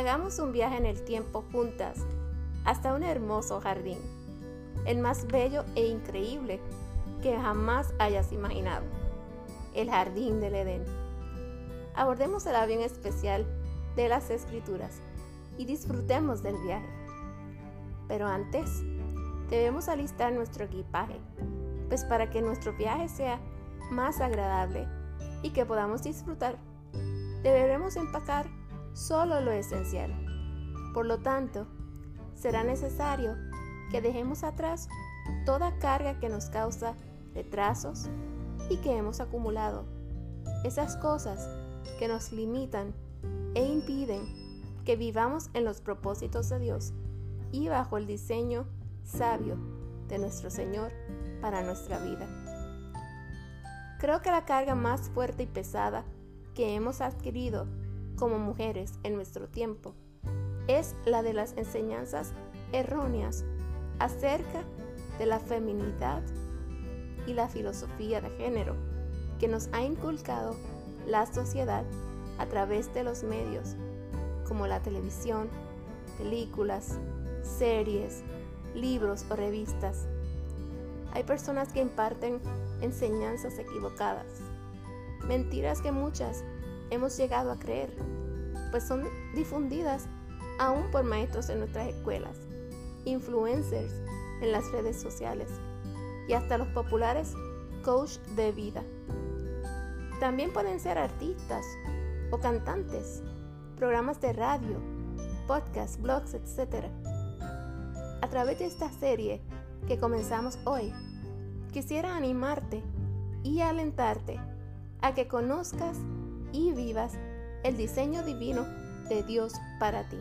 Hagamos un viaje en el tiempo juntas hasta un hermoso jardín, el más bello e increíble que jamás hayas imaginado, el jardín del Edén. Abordemos el avión especial de las escrituras y disfrutemos del viaje. Pero antes, debemos alistar nuestro equipaje, pues para que nuestro viaje sea más agradable y que podamos disfrutar, deberemos empacar solo lo esencial. Por lo tanto, será necesario que dejemos atrás toda carga que nos causa retrasos y que hemos acumulado. Esas cosas que nos limitan e impiden que vivamos en los propósitos de Dios y bajo el diseño sabio de nuestro Señor para nuestra vida. Creo que la carga más fuerte y pesada que hemos adquirido como mujeres en nuestro tiempo es la de las enseñanzas erróneas acerca de la feminidad y la filosofía de género que nos ha inculcado la sociedad a través de los medios como la televisión, películas, series, libros o revistas. Hay personas que imparten enseñanzas equivocadas, mentiras que muchas hemos llegado a creer, pues son difundidas aún por maestros en nuestras escuelas, influencers en las redes sociales y hasta los populares coach de vida. También pueden ser artistas o cantantes, programas de radio, podcasts, blogs, etc. A través de esta serie que comenzamos hoy, quisiera animarte y alentarte a que conozcas y vivas el diseño divino de Dios para ti.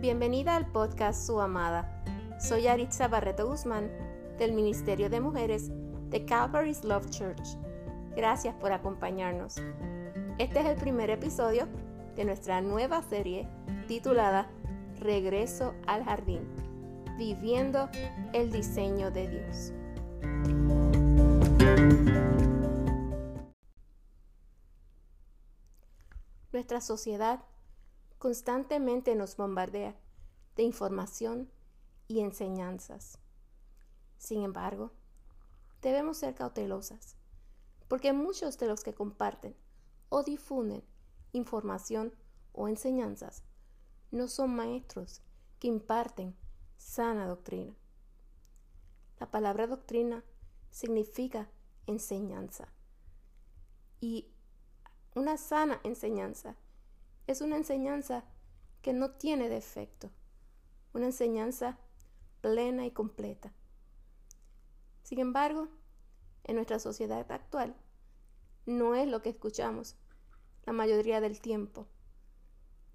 Bienvenida al podcast Su Amada. Soy Aritza Barreto Guzmán del Ministerio de Mujeres de Calvary's Love Church. Gracias por acompañarnos. Este es el primer episodio de nuestra nueva serie titulada Regreso al Jardín, viviendo el diseño de Dios. Nuestra sociedad constantemente nos bombardea de información y enseñanzas. Sin embargo, debemos ser cautelosas, porque muchos de los que comparten o difunden información o enseñanzas no son maestros que imparten sana doctrina. La palabra doctrina significa enseñanza. Y una sana enseñanza es una enseñanza que no tiene defecto, una enseñanza plena y completa. Sin embargo, en nuestra sociedad actual, no es lo que escuchamos la mayoría del tiempo.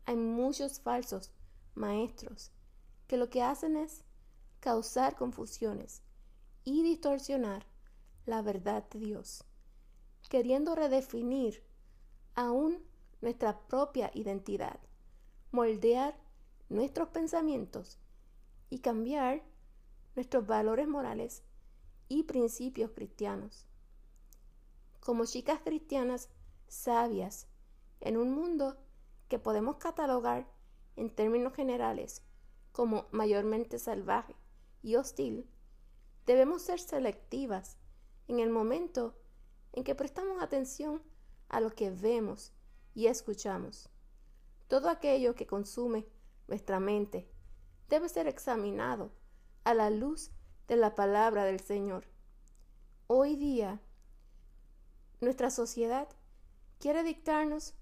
Hay muchos falsos maestros que lo que hacen es causar confusiones y distorsionar la verdad de Dios, queriendo redefinir aún nuestra propia identidad, moldear nuestros pensamientos y cambiar nuestros valores morales y principios cristianos. Como chicas cristianas sabias en un mundo que podemos catalogar en términos generales como mayormente salvaje y hostil, debemos ser selectivas en el momento en que prestamos atención a lo que vemos y escuchamos. Todo aquello que consume nuestra mente debe ser examinado a la luz de la palabra del Señor. Hoy día, nuestra sociedad quiere dictarnos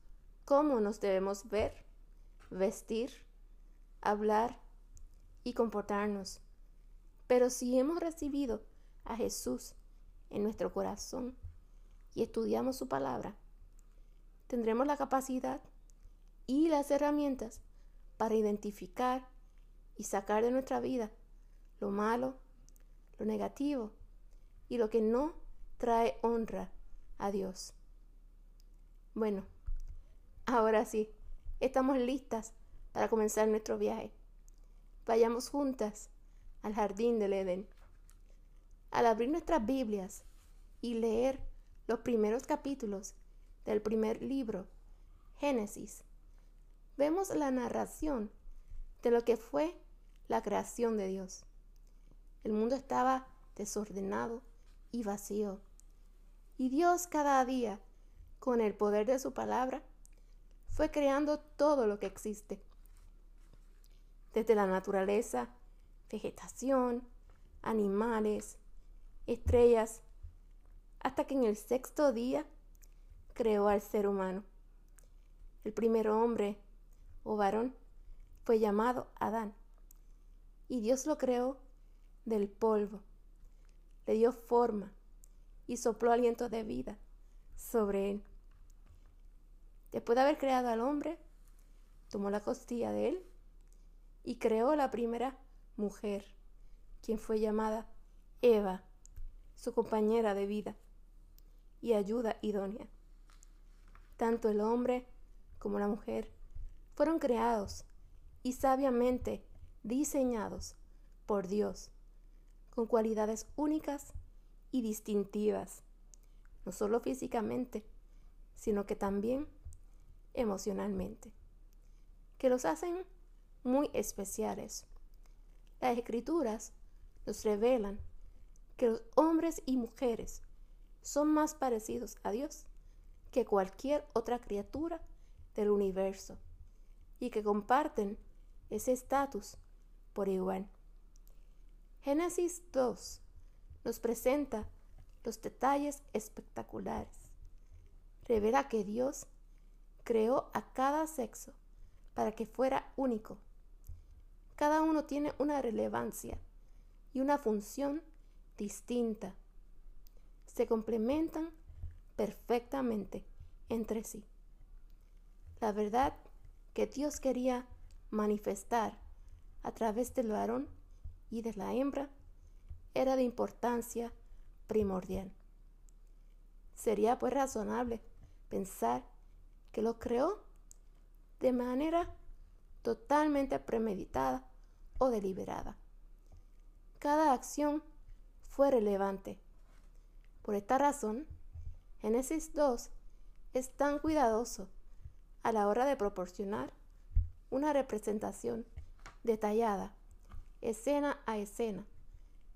cómo nos debemos ver, vestir, hablar y comportarnos. Pero si hemos recibido a Jesús en nuestro corazón y estudiamos su palabra, tendremos la capacidad y las herramientas para identificar y sacar de nuestra vida lo malo, lo negativo y lo que no trae honra a Dios. Bueno, ahora sí, estamos listas para comenzar nuestro viaje. Vayamos juntas al jardín del Edén. Al abrir nuestras Biblias y leer los primeros capítulos del primer libro, Génesis, vemos la narración de lo que fue la creación de Dios. El mundo estaba desordenado y vacío. Y Dios cada día, con el poder de su palabra, fue creando todo lo que existe. Desde la naturaleza, vegetación, animales, estrellas, hasta que en el sexto día creó al ser humano. El primer hombre o varón fue llamado Adán. Y Dios lo creó del polvo, le dio forma y sopló aliento de vida sobre él. Después de haber creado al hombre, tomó la costilla de él y creó la primera mujer, quien fue llamada Eva, su compañera de vida y ayuda idónea. Tanto el hombre como la mujer fueron creados y sabiamente diseñados por Dios, con cualidades únicas y distintivas, no solo físicamente, sino que también emocionalmente, que los hacen muy especiales. Las escrituras nos revelan que los hombres y mujeres son más parecidos a Dios que cualquier otra criatura del universo y que comparten ese estatus por igual. Génesis 2 nos presenta los detalles espectaculares. Revela que Dios creó a cada sexo para que fuera único. Cada uno tiene una relevancia y una función distinta. Se complementan perfectamente entre sí. La verdad que Dios quería manifestar a través del varón y de la hembra era de importancia primordial. Sería pues razonable pensar que lo creó de manera totalmente premeditada o deliberada. Cada acción fue relevante. Por esta razón, Génesis 2 es tan cuidadoso a la hora de proporcionar una representación detallada, escena a escena,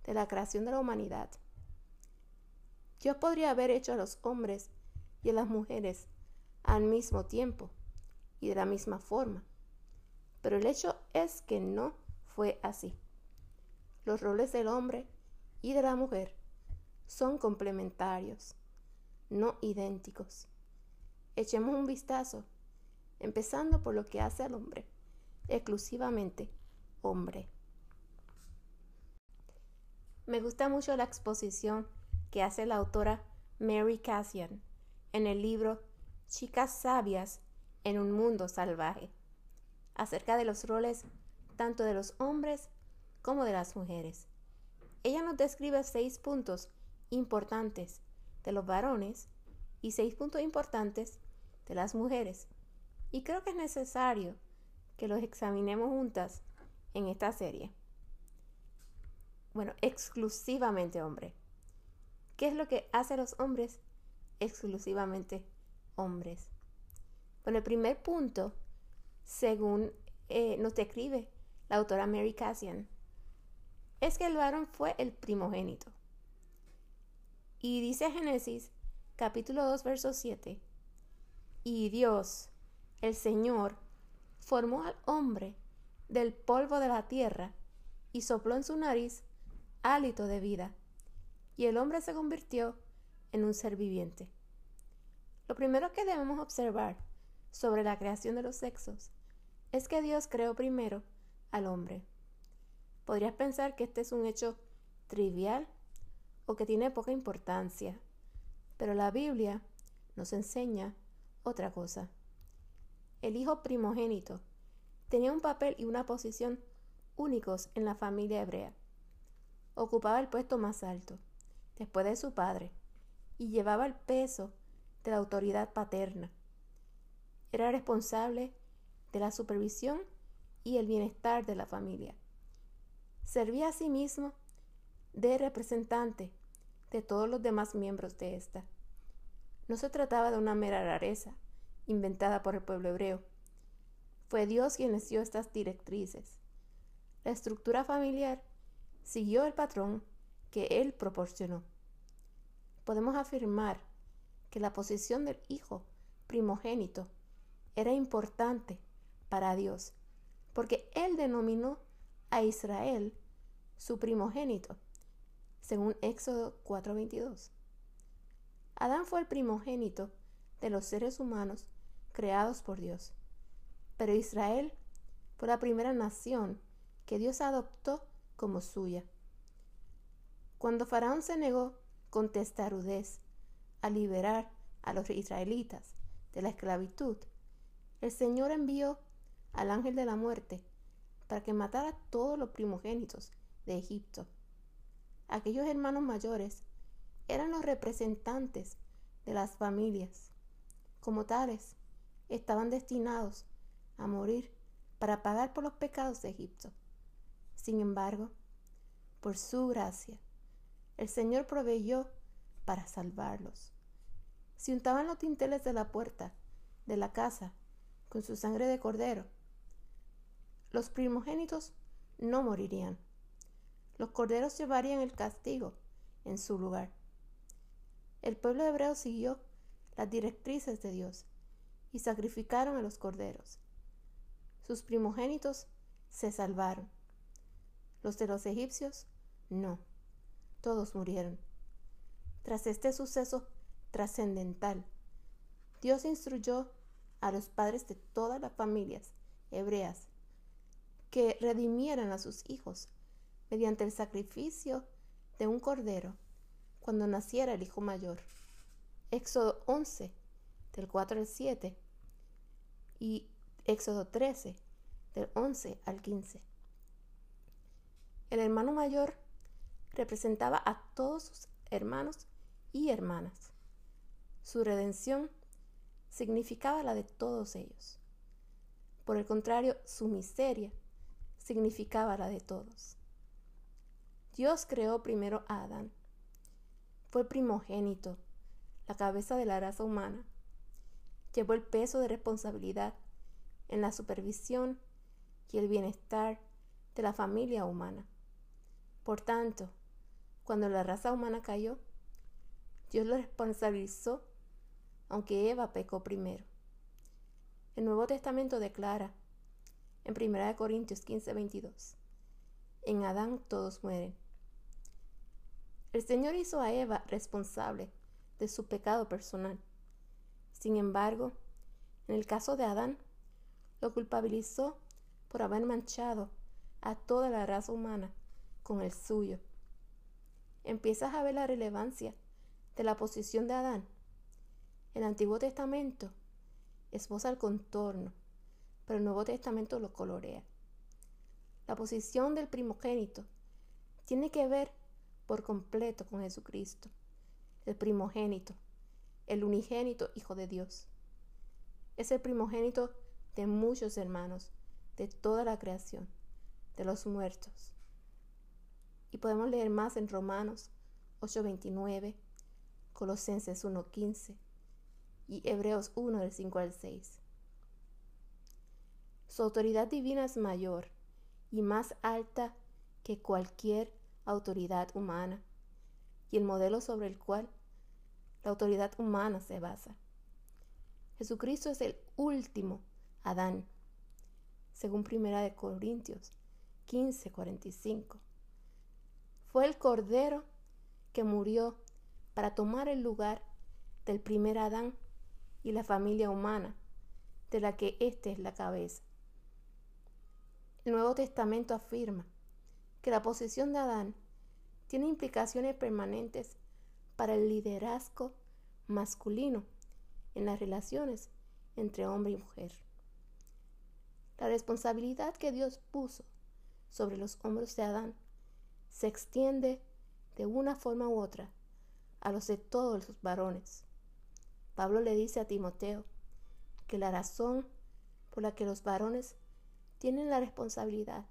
de la creación de la humanidad. Dios podría haber hecho a los hombres y a las mujeres al mismo tiempo y de la misma forma, pero el hecho es que no fue así. Los roles del hombre y de la mujer son complementarios, no idénticos. Echemos un vistazo, empezando por lo que hace al hombre, exclusivamente hombre. Me gusta mucho la exposición que hace la autora Mary Cassian en el libro Chicas sabias en un mundo salvaje, acerca de los roles tanto de los hombres como de las mujeres. Ella nos describe seis puntos importantes de los varones y seis puntos importantes de las mujeres. Y creo que es necesario que los examinemos juntas en esta serie. Bueno, exclusivamente hombre. ¿Qué es lo que hacen los hombres? Exclusivamente hombres. Bueno, el primer punto, según eh, nos describe la autora Mary Cassian, es que el varón fue el primogénito. Y dice Génesis capítulo 2, verso 7, y Dios, el Señor, formó al hombre del polvo de la tierra y sopló en su nariz hálito de vida, y el hombre se convirtió en un ser viviente. Lo primero que debemos observar sobre la creación de los sexos es que Dios creó primero al hombre. Podrías pensar que este es un hecho trivial o que tiene poca importancia, pero la Biblia nos enseña otra cosa. El hijo primogénito tenía un papel y una posición únicos en la familia hebrea. Ocupaba el puesto más alto, después de su padre, y llevaba el peso de la autoridad paterna. Era responsable de la supervisión y el bienestar de la familia. Servía a sí mismo de representante de todos los demás miembros de esta. No se trataba de una mera rareza inventada por el pueblo hebreo. Fue Dios quien les dio estas directrices. La estructura familiar siguió el patrón que Él proporcionó. Podemos afirmar que la posición del hijo primogénito era importante para Dios, porque Él denominó a Israel su primogénito, según Éxodo 4:22. Adán fue el primogénito de los seres humanos creados por Dios, pero Israel fue la primera nación que Dios adoptó como suya. Cuando Faraón se negó con testarudez a liberar a los israelitas de la esclavitud, el Señor envió al ángel de la muerte para que matara a todos los primogénitos de Egipto. Aquellos hermanos mayores eran los representantes de las familias. Como tales, estaban destinados a morir para pagar por los pecados de Egipto. Sin embargo, por su gracia, el Señor proveyó para salvarlos. Si untaban los tinteles de la puerta de la casa con su sangre de cordero, los primogénitos no morirían. Los corderos llevarían el castigo en su lugar. El pueblo hebreo siguió las directrices de Dios y sacrificaron a los corderos. Sus primogénitos se salvaron. Los de los egipcios, no. Todos murieron. Tras este suceso trascendental, Dios instruyó a los padres de todas las familias hebreas que redimieran a sus hijos mediante el sacrificio de un cordero cuando naciera el hijo mayor. Éxodo 11, del 4 al 7, y Éxodo 13, del 11 al 15. El hermano mayor representaba a todos sus hermanos y hermanas. Su redención significaba la de todos ellos. Por el contrario, su miseria significaba la de todos. Dios creó primero a Adán fue primogénito, la cabeza de la raza humana. Llevó el peso de responsabilidad en la supervisión y el bienestar de la familia humana. Por tanto, cuando la raza humana cayó, Dios lo responsabilizó, aunque Eva pecó primero. El Nuevo Testamento declara en 1 Corintios 15, 22, en Adán todos mueren. El Señor hizo a Eva responsable de su pecado personal. Sin embargo, en el caso de Adán, lo culpabilizó por haber manchado a toda la raza humana con el suyo. Empiezas a ver la relevancia de la posición de Adán. El Antiguo Testamento esboza el contorno, pero el Nuevo Testamento lo colorea. La posición del primogénito tiene que ver por completo con Jesucristo, el primogénito, el unigénito Hijo de Dios. Es el primogénito de muchos hermanos, de toda la creación, de los muertos. Y podemos leer más en Romanos 8:29, Colosenses 1:15 y Hebreos 1 del 5 al 6. Su autoridad divina es mayor y más alta que cualquier autoridad humana y el modelo sobre el cual la autoridad humana se basa. Jesucristo es el último Adán, según Primera de Corintios 15:45. Fue el Cordero que murió para tomar el lugar del primer Adán y la familia humana, de la que éste es la cabeza. El Nuevo Testamento afirma que la posición de Adán tiene implicaciones permanentes para el liderazgo masculino en las relaciones entre hombre y mujer. La responsabilidad que Dios puso sobre los hombros de Adán se extiende de una forma u otra a los de todos los varones. Pablo le dice a Timoteo que la razón por la que los varones tienen la responsabilidad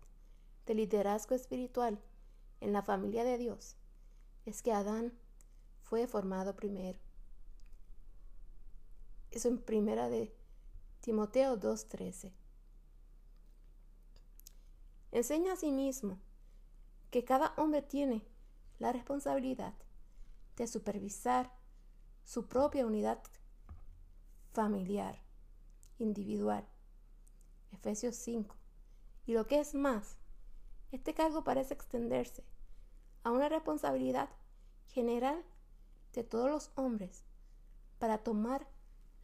de liderazgo espiritual en la familia de Dios es que Adán fue formado primero. Eso en primera de Timoteo 2.13. Enseña a sí mismo que cada hombre tiene la responsabilidad de supervisar su propia unidad familiar, individual. Efesios 5. Y lo que es más, este cargo parece extenderse a una responsabilidad general de todos los hombres para tomar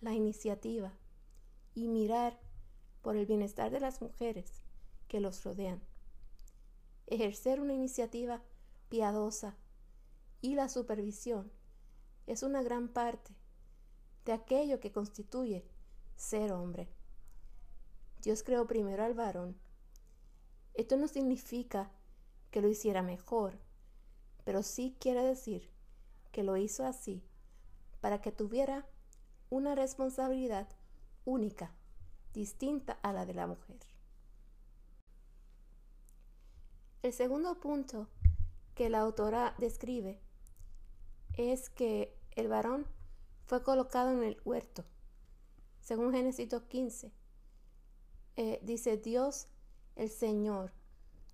la iniciativa y mirar por el bienestar de las mujeres que los rodean. Ejercer una iniciativa piadosa y la supervisión es una gran parte de aquello que constituye ser hombre. Dios creó primero al varón. Esto no significa que lo hiciera mejor, pero sí quiere decir que lo hizo así para que tuviera una responsabilidad única, distinta a la de la mujer. El segundo punto que la autora describe es que el varón fue colocado en el huerto. Según Génesis 15, eh, dice Dios, el Señor,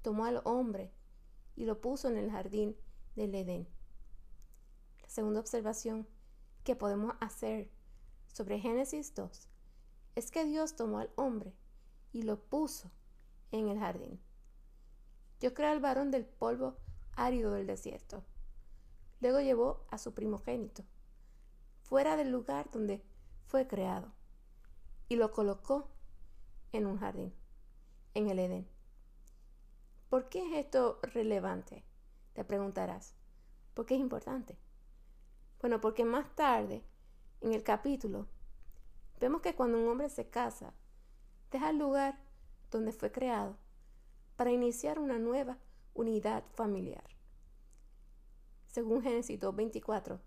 tomó al hombre y lo puso en el jardín del Edén. La segunda observación que podemos hacer sobre Génesis 2 es que Dios tomó al hombre y lo puso en el jardín. Dios creó al varón del polvo árido del desierto. Luego llevó a su primogénito fuera del lugar donde fue creado y lo colocó en un jardín, en el Edén. ¿Por qué es esto relevante? Te preguntarás. ¿Por qué es importante? Bueno, porque más tarde, en el capítulo, vemos que cuando un hombre se casa, deja el lugar donde fue creado para iniciar una nueva unidad familiar. Según Génesis 2.24,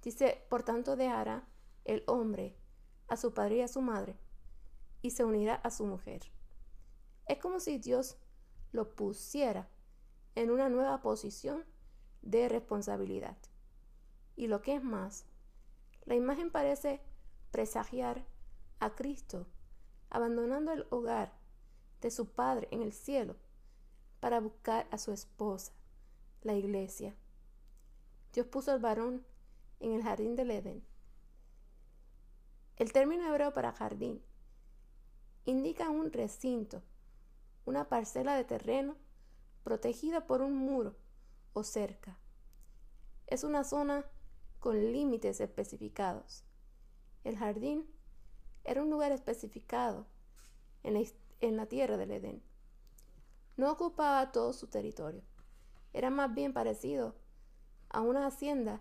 dice, por tanto dejará el hombre a su padre y a su madre y se unirá a su mujer. Es como si Dios lo pusiera en una nueva posición de responsabilidad. Y lo que es más, la imagen parece presagiar a Cristo abandonando el hogar de su Padre en el cielo para buscar a su esposa, la iglesia. Dios puso al varón en el jardín del Edén. El término hebreo para jardín indica un recinto, una parcela de terreno protegida por un muro o cerca. Es una zona con límites especificados. El jardín era un lugar especificado en la, tierra del Edén. No ocupaba todo su territorio. Era más bien parecido a una hacienda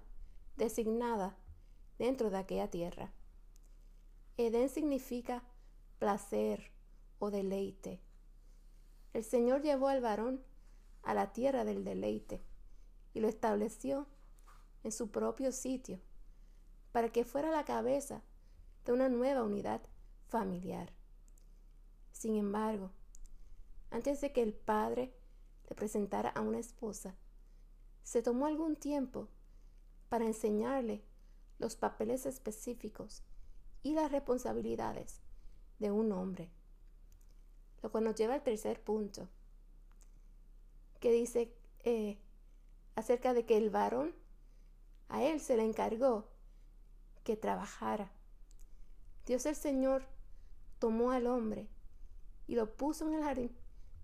designada dentro de aquella tierra. Edén significa placer o deleite. El Señor llevó al varón a la tierra del deleite y lo estableció en su propio sitio para que fuera la cabeza de una nueva unidad familiar. Sin embargo, antes de que el padre le presentara a una esposa, se tomó algún tiempo para enseñarle los papeles específicos y las responsabilidades de un hombre. Lo cual nos lleva al tercer punto, que dice eh, acerca de que el varón, a él se le encargó que trabajara. Dios el Señor tomó al hombre y lo puso en el jardín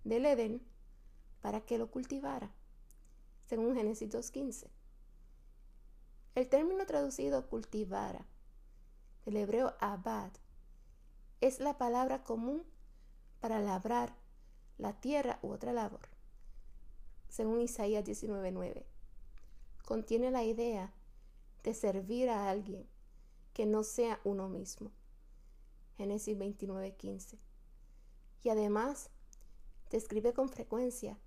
del Edén para que lo cultivara según Génesis 2.15. El término traducido cultivara, del hebreo abad, es la palabra común para labrar la tierra u otra labor. Según Isaías 19.9, contiene la idea de servir a alguien que no sea uno mismo. Génesis 29.15. Y además describe con frecuencia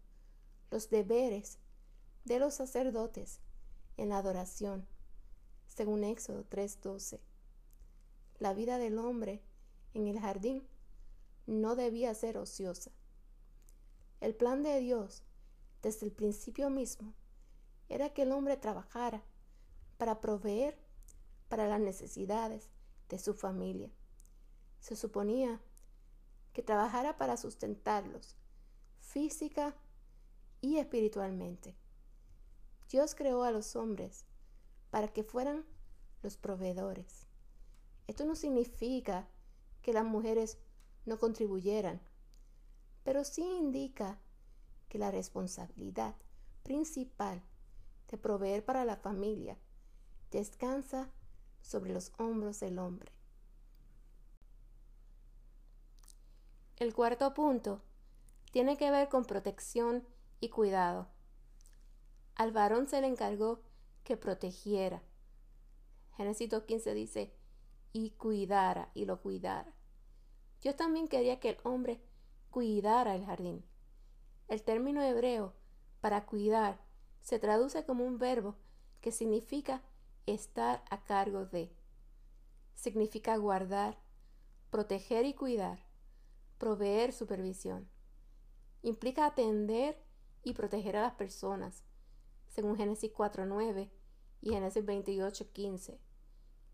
los deberes de los sacerdotes en la adoración, según Éxodo 3:12. La vida del hombre en el jardín no debía ser ociosa. El plan de Dios desde el principio mismo era que el hombre trabajara para proveer para las necesidades de su familia. Se suponía que trabajara para sustentarlos física y espiritualmente. Dios creó a los hombres para que fueran los proveedores. Esto no significa que las mujeres no contribuyeran, pero sí indica que la responsabilidad principal de proveer para la familia descansa sobre los hombros del hombre. El cuarto punto tiene que ver con protección y cuidado. Al varón se le encargó que protegiera. Génesis 2.15 dice, y cuidara y lo cuidara. Yo también quería que el hombre cuidara el jardín. El término hebreo para cuidar se traduce como un verbo que significa estar a cargo de. Significa guardar, proteger y cuidar, proveer supervisión. Implica atender y proteger a las personas, según Génesis 4.9 y Génesis 28.15,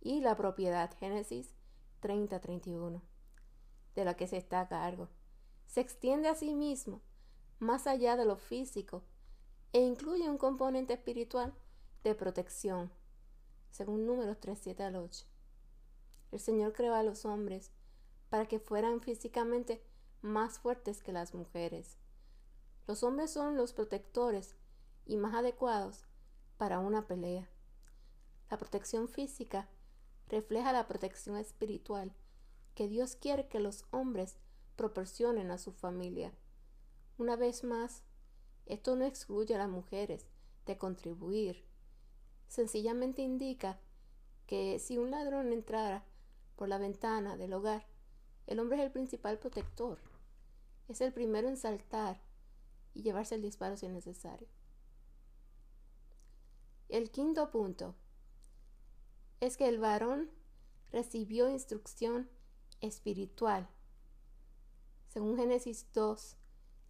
y la propiedad, Génesis 30.31, de la que se está a cargo. Se extiende a sí mismo, más allá de lo físico, e incluye un componente espiritual de protección, según números 3, 7 al 8. El Señor creó a los hombres para que fueran físicamente más fuertes que las mujeres. Los hombres son los protectores y más adecuados para una pelea. La protección física refleja la protección espiritual que Dios quiere que los hombres proporcionen a su familia. Una vez más, esto no excluye a las mujeres de contribuir sencillamente indica que si un ladrón entrara por la ventana del hogar, el hombre es el principal protector. Es el primero en saltar y llevarse el disparo si es necesario. El quinto punto es que el varón recibió instrucción espiritual. Según Génesis 2,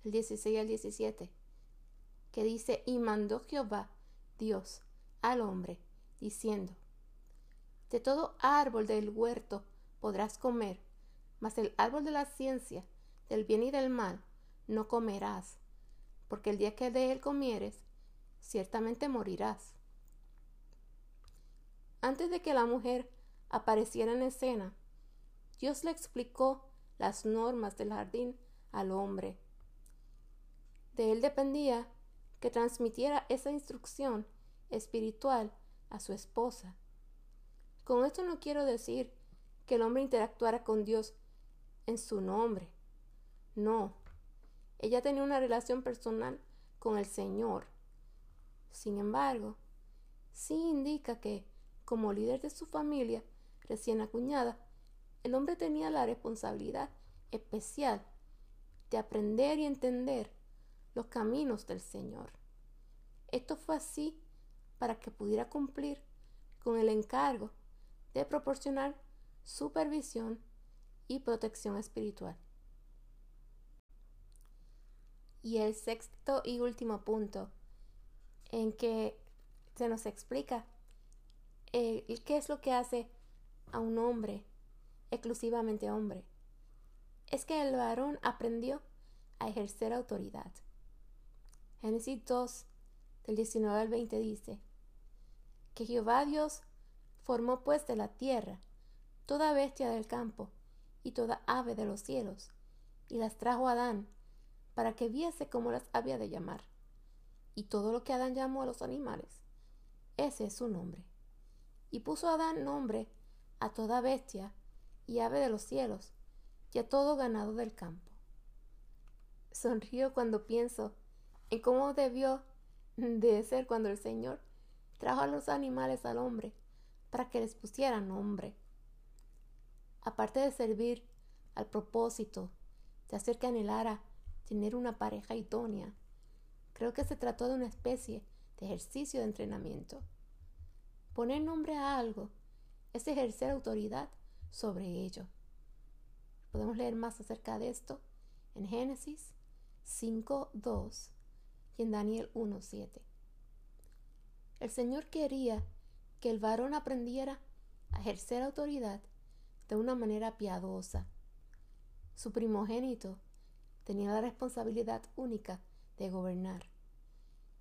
el 16 al 17, que dice, y mandó Jehová, Dios, al hombre, diciendo, De todo árbol del huerto podrás comer, mas el árbol de la ciencia, del bien y del mal, no comerás, porque el día que de él comieres, ciertamente morirás. Antes de que la mujer apareciera en escena, Dios le explicó las normas del jardín al hombre. De él dependía que transmitiera esa instrucción espiritual a su esposa. Con esto no quiero decir que el hombre interactuara con Dios en su nombre. No, ella tenía una relación personal con el Señor. Sin embargo, sí indica que, como líder de su familia recién acuñada, el hombre tenía la responsabilidad especial de aprender y entender los caminos del Señor. Esto fue así para que pudiera cumplir con el encargo de proporcionar supervisión y protección espiritual. Y el sexto y último punto en que se nos explica eh, qué es lo que hace a un hombre, exclusivamente hombre, es que el varón aprendió a ejercer autoridad. Génesis 2, del 19 al 20 dice, que Jehová Dios formó pues de la tierra toda bestia del campo y toda ave de los cielos, y las trajo a Adán, para que viese cómo las había de llamar. Y todo lo que Adán llamó a los animales, ese es su nombre. Y puso Adán nombre a toda bestia y ave de los cielos, y a todo ganado del campo. Sonrío cuando pienso en cómo debió de ser cuando el Señor trajo a los animales al hombre para que les pusieran nombre. Aparte de servir al propósito de hacer que anhelara tener una pareja idónea, creo que se trató de una especie de ejercicio de entrenamiento. Poner nombre a algo es ejercer autoridad sobre ello. Podemos leer más acerca de esto en Génesis 5.2 y en Daniel 1.7. El Señor quería que el varón aprendiera a ejercer autoridad de una manera piadosa. Su primogénito tenía la responsabilidad única de gobernar,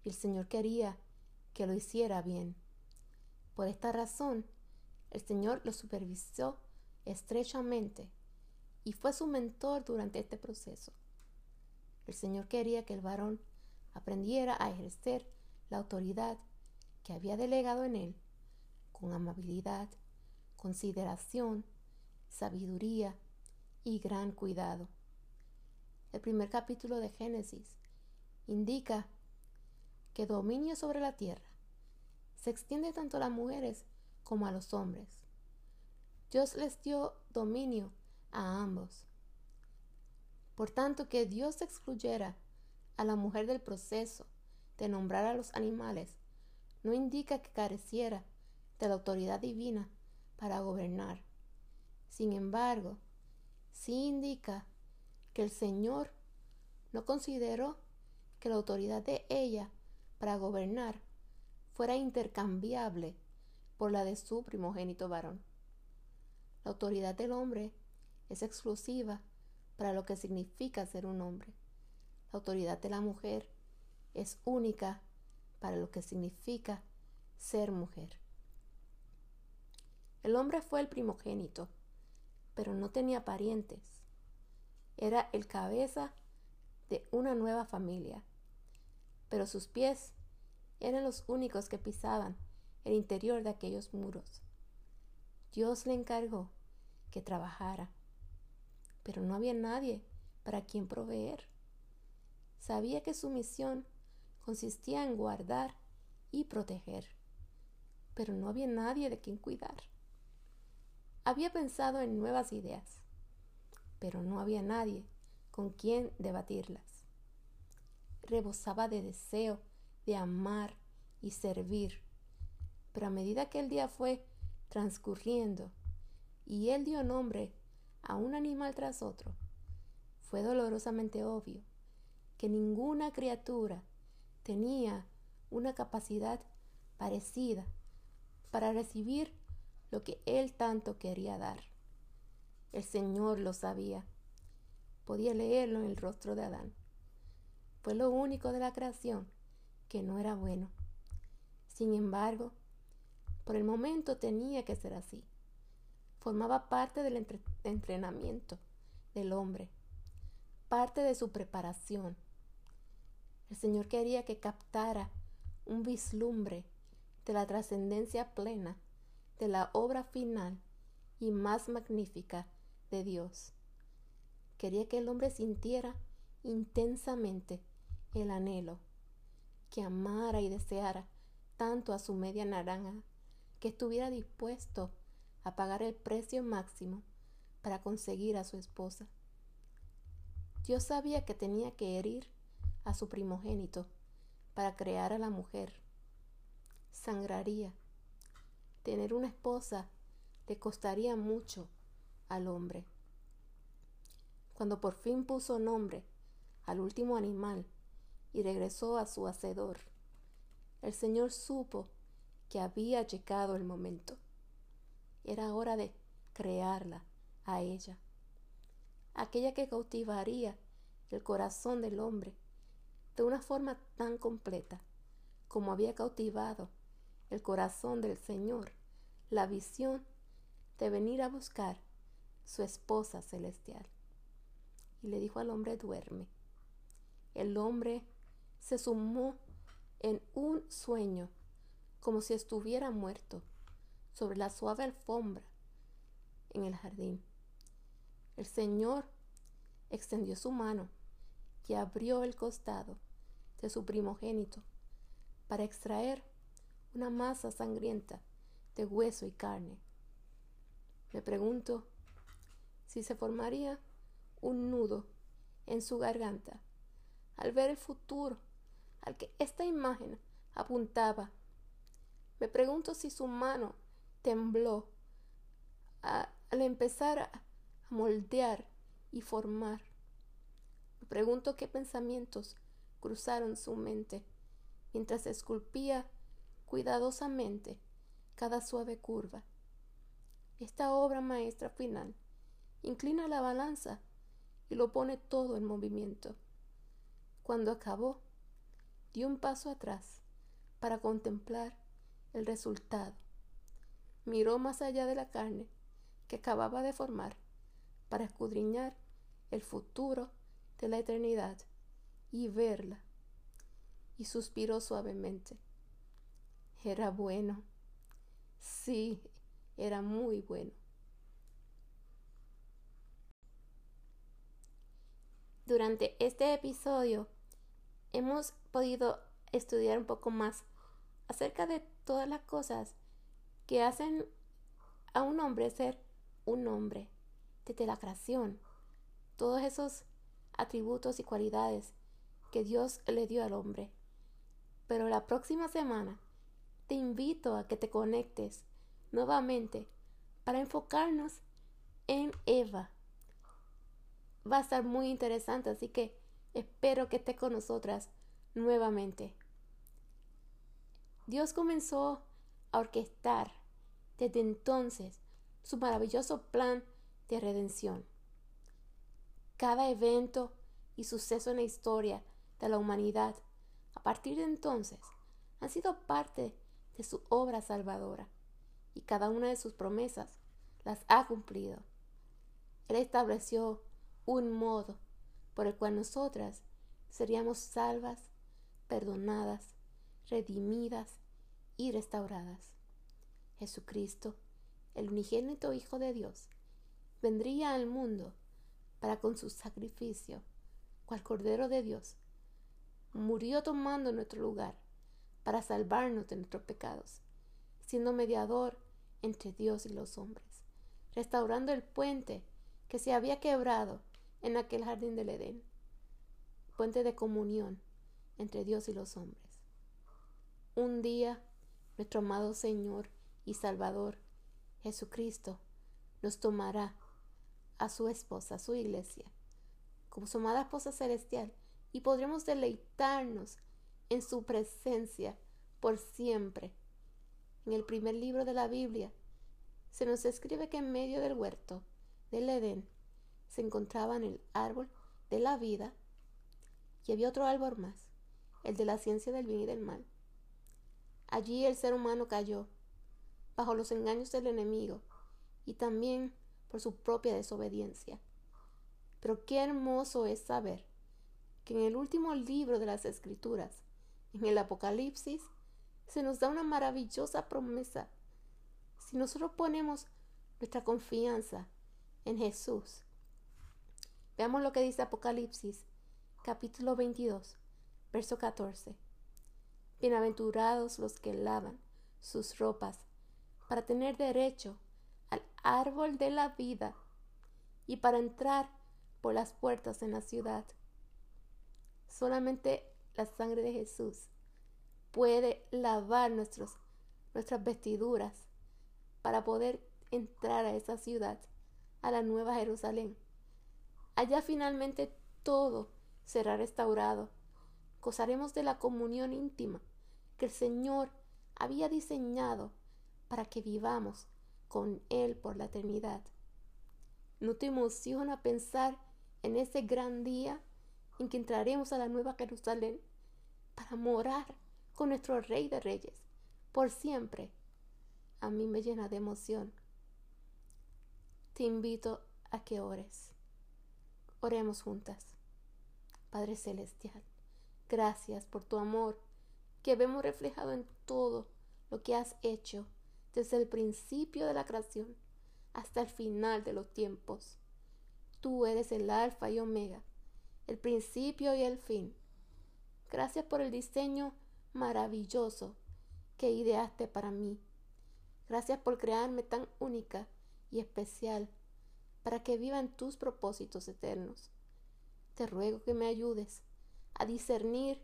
y el Señor quería que lo hiciera bien. Por esta razón, el Señor lo supervisó estrechamente y fue su mentor durante este proceso. El Señor quería que el varón aprendiera a ejercer la autoridad que había delegado en él con amabilidad, consideración, sabiduría y gran cuidado. El primer capítulo de Génesis indica que dominio sobre la tierra se extiende tanto a las mujeres como a los hombres. Dios les dio dominio a ambos. Por tanto, que Dios excluyera a la mujer del proceso de nombrar a los animales no indica que careciera de la autoridad divina para gobernar. Sin embargo, sí indica que el Señor no consideró que la autoridad de ella para gobernar fuera intercambiable por la de su primogénito varón. La autoridad del hombre es exclusiva para lo que significa ser un hombre. La autoridad de la mujer es única para lo que significa ser mujer. El hombre fue el primogénito, pero no tenía parientes. Era el cabeza de una nueva familia, pero sus pies eran los únicos que pisaban el interior de aquellos muros. Dios le encargó que trabajara, pero no había nadie para quien proveer. Sabía que su misión consistía en guardar y proteger, pero no había nadie de quien cuidar. Había pensado en nuevas ideas, pero no había nadie con quien debatirlas. Rebosaba de deseo de amar y servir, pero a medida que el día fue transcurriendo y él dio nombre a un animal tras otro, fue dolorosamente obvio que ninguna criatura tenía una capacidad parecida para recibir lo que él tanto quería dar. El Señor lo sabía. Podía leerlo en el rostro de Adán. Fue lo único de la creación que no era bueno. Sin embargo, por el momento tenía que ser así. Formaba parte del entrenamiento del hombre, parte de su preparación. El Señor quería que captara un vislumbre de la trascendencia plena de la obra final y más magnífica de Dios. Quería que el hombre sintiera intensamente el anhelo, que amara y deseara tanto a su media naranja, que estuviera dispuesto a pagar el precio máximo para conseguir a su esposa. Dios sabía que tenía que herir a su primogénito para crear a la mujer. Sangraría tener una esposa le costaría mucho al hombre. Cuando por fin puso nombre al último animal y regresó a su hacedor, el Señor supo que había llegado el momento. Era hora de crearla a ella, aquella que cautivaría el corazón del hombre de una forma tan completa como había cautivado el corazón del Señor la visión de venir a buscar su esposa celestial. Y le dijo al hombre, duerme. El hombre se sumó en un sueño, como si estuviera muerto, sobre la suave alfombra en el jardín. El Señor extendió su mano y abrió el costado de su primogénito para extraer una masa sangrienta de hueso y carne. Me pregunto si se formaría un nudo en su garganta al ver el futuro al que esta imagen apuntaba. Me pregunto si su mano tembló al empezar a moldear y formar. Me pregunto qué pensamientos cruzaron su mente mientras esculpía cuidadosamente cada suave curva. Esta obra maestra final inclina la balanza y lo pone todo en movimiento. Cuando acabó, dio un paso atrás para contemplar el resultado. Miró más allá de la carne que acababa de formar para escudriñar el futuro de la eternidad y verla. Y suspiró suavemente. Era bueno. Sí, era muy bueno. Durante este episodio hemos podido estudiar un poco más acerca de todas las cosas que hacen a un hombre ser un hombre, desde la creación, todos esos atributos y cualidades que Dios le dio al hombre. Pero la próxima semana te invito a que te conectes nuevamente para enfocarnos en Eva. Va a estar muy interesante, así que espero que esté con nosotras nuevamente. Dios comenzó a orquestar desde entonces su maravilloso plan de redención. Cada evento y suceso en la historia de la humanidad a partir de entonces han sido parte de su obra salvadora y cada una de sus promesas las ha cumplido. Él estableció un modo por el cual nosotras seríamos salvas, perdonadas, redimidas y restauradas. Jesucristo, el unigénito Hijo de Dios, vendría al mundo para con su sacrificio, cual Cordero de Dios, murió tomando nuestro lugar para salvarnos de nuestros pecados, siendo mediador entre Dios y los hombres, restaurando el puente que se había quebrado en aquel jardín del Edén, puente de comunión entre Dios y los hombres. Un día, nuestro amado Señor y Salvador, Jesucristo, nos tomará a su esposa, a su iglesia, como su amada esposa celestial, y podremos deleitarnos en su presencia por siempre. En el primer libro de la Biblia se nos escribe que en medio del huerto del Edén se encontraban el árbol de la vida y había otro árbol más, el de la ciencia del bien y del mal. Allí el ser humano cayó, bajo los engaños del enemigo y también por su propia desobediencia. Pero qué hermoso es saber que en el último libro de las Escrituras, en el Apocalipsis, se nos da una maravillosa promesa. Si nosotros ponemos nuestra confianza en Jesús, veamos lo que dice Apocalipsis, capítulo 22, verso 14. Bienaventurados los que lavan sus ropas para tener derecho al árbol de la vida y para entrar por las puertas en la ciudad. Solamente la sangre de Jesús puede lavar nuestras vestiduras para poder entrar a esa ciudad, a la nueva Jerusalén. Allá finalmente todo será restaurado. Gozaremos de la comunión íntima que el Señor había diseñado para que vivamos con Él por la eternidad. ¿No te emociona pensar en ese gran día en que entraremos a la nueva Jerusalén para morar con nuestro Rey de Reyes por siempre? A mí me llena de emoción. Te invito a que ores. Oremos juntas. Padre Celestial, gracias por tu amor que vemos reflejado en todo lo que has hecho desde el principio de la creación hasta el final de los tiempos. Tú eres el alfa y omega, el principio y el fin. Gracias por el diseño maravilloso que ideaste para mí. Gracias por crearme tan única y especial para que viva en tus propósitos eternos. Te ruego que me ayudes a discernir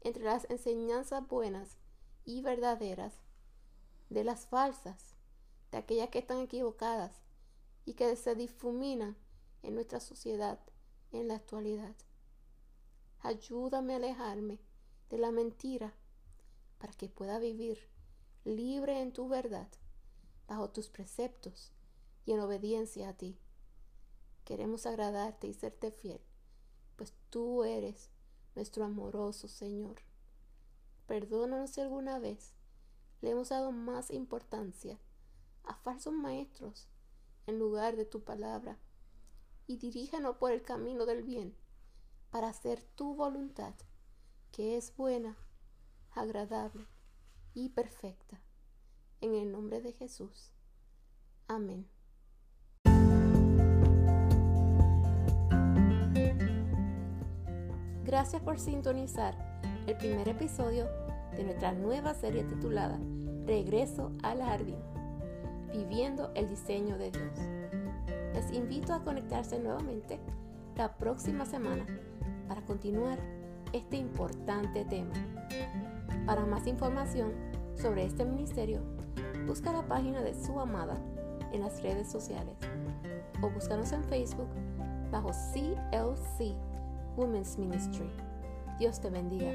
entre las enseñanzas buenas y verdaderas de las falsas, de aquellas que están equivocadas y que se difuminan en nuestra sociedad en la actualidad. Ayúdame a alejarme de la mentira para que pueda vivir libre en tu verdad, bajo tus preceptos y en obediencia a ti. Queremos agradarte y serte fiel, pues tú eres nuestro amoroso Señor. Perdónanos si alguna vez le hemos dado más importancia a falsos maestros en lugar de tu palabra y diríjanos por el camino del bien para hacer tu voluntad, que es buena, agradable y perfecta. En el nombre de Jesús. Amén. Gracias por sintonizar el primer episodio de nuestra nueva serie titulada Regreso al Jardín, viviendo el diseño de Dios. Les invito a conectarse nuevamente la próxima semana para continuar este importante tema. Para más información sobre este ministerio, busca la página de su amada en las redes sociales o búscanos en Facebook bajo CLC Women's Ministry. Dios te bendiga.